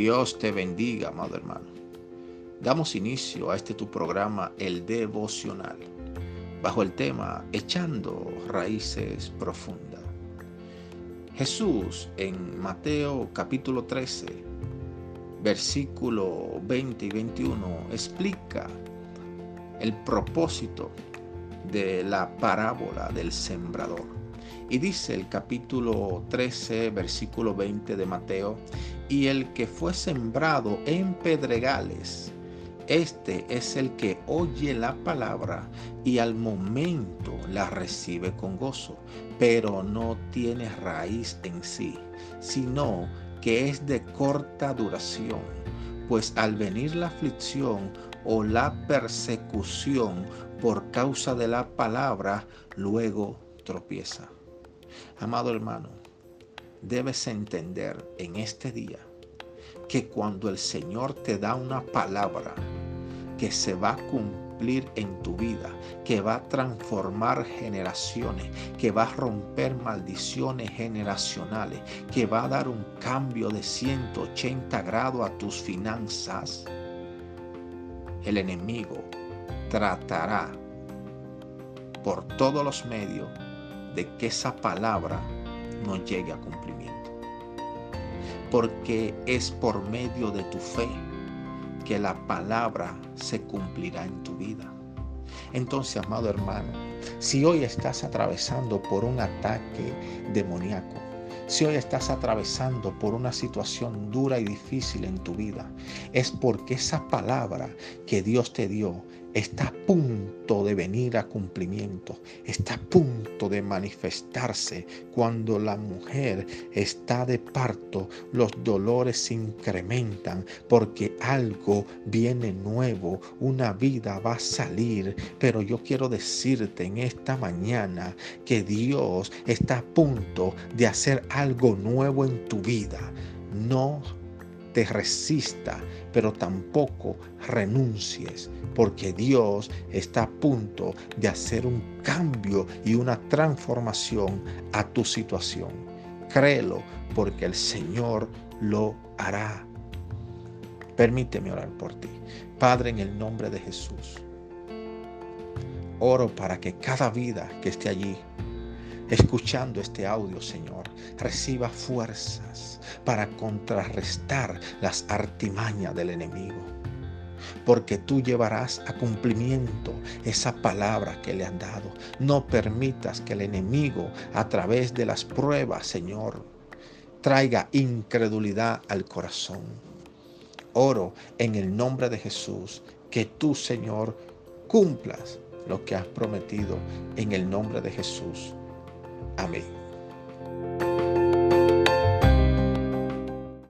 Dios te bendiga, amado hermano. Damos inicio a este tu programa, el devocional, bajo el tema Echando raíces profundas. Jesús en Mateo capítulo 13, versículo 20 y 21 explica el propósito de la parábola del sembrador. Y dice el capítulo 13, versículo 20 de Mateo, y el que fue sembrado en pedregales, este es el que oye la palabra y al momento la recibe con gozo, pero no tiene raíz en sí, sino que es de corta duración, pues al venir la aflicción o la persecución por causa de la palabra, luego tropieza. Amado hermano, debes entender en este día que cuando el Señor te da una palabra que se va a cumplir en tu vida, que va a transformar generaciones, que va a romper maldiciones generacionales, que va a dar un cambio de 180 grados a tus finanzas, el enemigo tratará por todos los medios de que esa palabra no llegue a cumplimiento. Porque es por medio de tu fe que la palabra se cumplirá en tu vida. Entonces, amado hermano, si hoy estás atravesando por un ataque demoníaco, si hoy estás atravesando por una situación dura y difícil en tu vida, es porque esa palabra que Dios te dio está a punto de venir a cumplimiento, está a punto de manifestarse. Cuando la mujer está de parto, los dolores se incrementan porque algo viene nuevo, una vida va a salir. Pero yo quiero decirte en esta mañana que Dios está a punto de hacer algo nuevo en tu vida. No te resista, pero tampoco renuncies, porque Dios está a punto de hacer un cambio y una transformación a tu situación. Créelo, porque el Señor lo hará. Permíteme orar por ti. Padre, en el nombre de Jesús, oro para que cada vida que esté allí escuchando este audio, Señor, reciba fuerzas para contrarrestar las artimañas del enemigo. Porque tú llevarás a cumplimiento esa palabra que le han dado. No permitas que el enemigo, a través de las pruebas, Señor, traiga incredulidad al corazón. Oro en el nombre de Jesús que tú, Señor, cumplas lo que has prometido en el nombre de Jesús. Amén.